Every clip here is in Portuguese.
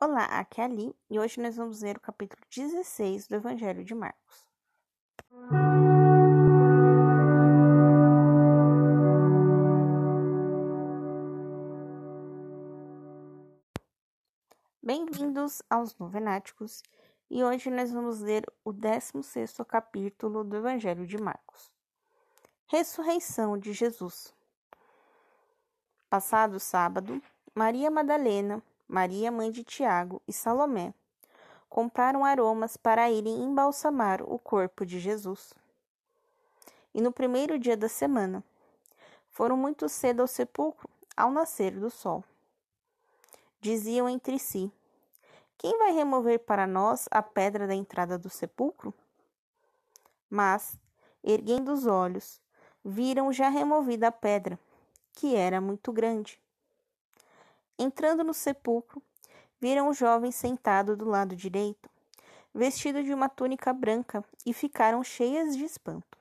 Olá, aqui é a Li e hoje nós vamos ler o capítulo 16 do Evangelho de Marcos. Bem-vindos aos Novenáticos e hoje nós vamos ler o 16º capítulo do Evangelho de Marcos. Ressurreição de Jesus. Passado sábado, Maria Madalena Maria, mãe de Tiago, e Salomé compraram aromas para irem embalsamar o corpo de Jesus. E no primeiro dia da semana, foram muito cedo ao sepulcro, ao nascer do sol. Diziam entre si: Quem vai remover para nós a pedra da entrada do sepulcro? Mas, erguendo os olhos, viram já removida a pedra, que era muito grande. Entrando no sepulcro, viram o jovem sentado do lado direito, vestido de uma túnica branca, e ficaram cheias de espanto.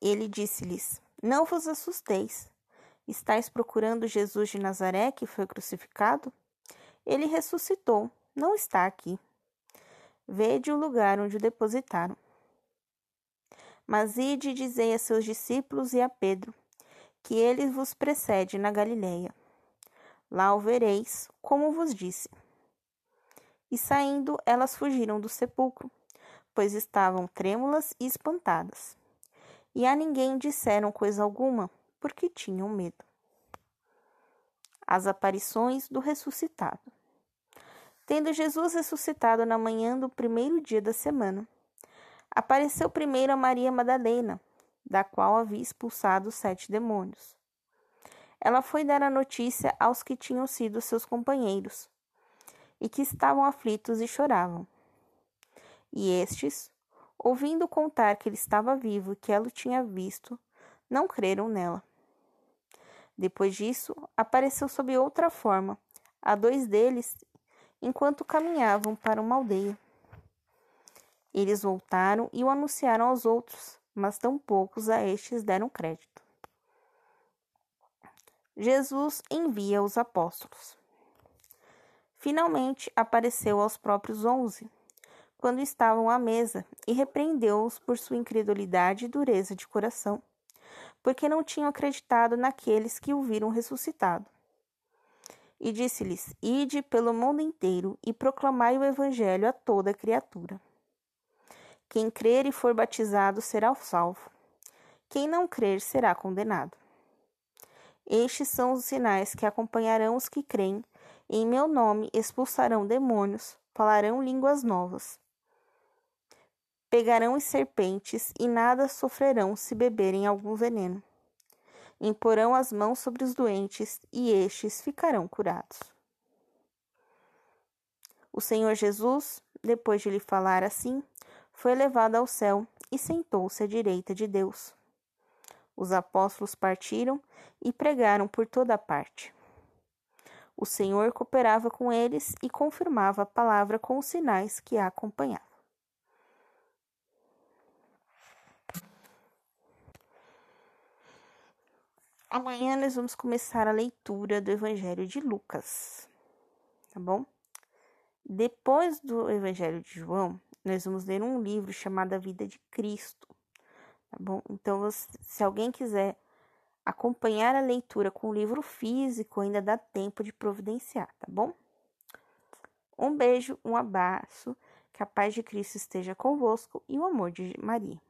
Ele disse-lhes: Não vos assusteis. Estais procurando Jesus de Nazaré que foi crucificado? Ele ressuscitou, não está aqui. Vede o lugar onde o depositaram. Mas ide e dizei a seus discípulos e a Pedro: que ele vos precede na Galiléia. Lá o vereis, como vos disse. E saindo, elas fugiram do sepulcro, pois estavam trêmulas e espantadas. E a ninguém disseram coisa alguma, porque tinham medo. As aparições do ressuscitado. Tendo Jesus ressuscitado na manhã do primeiro dia da semana, apareceu primeiro a Maria Madalena, da qual havia expulsado sete demônios. Ela foi dar a notícia aos que tinham sido seus companheiros e que estavam aflitos e choravam. E estes, ouvindo contar que ele estava vivo e que ela o tinha visto, não creram nela. Depois disso, apareceu sob outra forma a dois deles enquanto caminhavam para uma aldeia. Eles voltaram e o anunciaram aos outros, mas tão poucos a estes deram crédito. Jesus envia os apóstolos. Finalmente apareceu aos próprios onze, quando estavam à mesa, e repreendeu-os por sua incredulidade e dureza de coração, porque não tinham acreditado naqueles que o viram ressuscitado. E disse-lhes: Ide pelo mundo inteiro e proclamai o evangelho a toda criatura. Quem crer e for batizado será salvo. Quem não crer será condenado. Estes são os sinais que acompanharão os que creem. Em meu nome expulsarão demônios, falarão línguas novas. Pegarão as serpentes e nada sofrerão se beberem algum veneno. Imporão as mãos sobre os doentes e estes ficarão curados. O Senhor Jesus, depois de lhe falar assim, foi levado ao céu e sentou-se à direita de Deus. Os apóstolos partiram e pregaram por toda parte. O Senhor cooperava com eles e confirmava a palavra com os sinais que a acompanhavam. Amanhã nós vamos começar a leitura do Evangelho de Lucas, tá bom? Depois do Evangelho de João, nós vamos ler um livro chamado A Vida de Cristo, tá bom? Então, se alguém quiser acompanhar a leitura com o livro físico, ainda dá tempo de providenciar, tá bom? Um beijo, um abraço, que a paz de Cristo esteja convosco e o amor de Maria.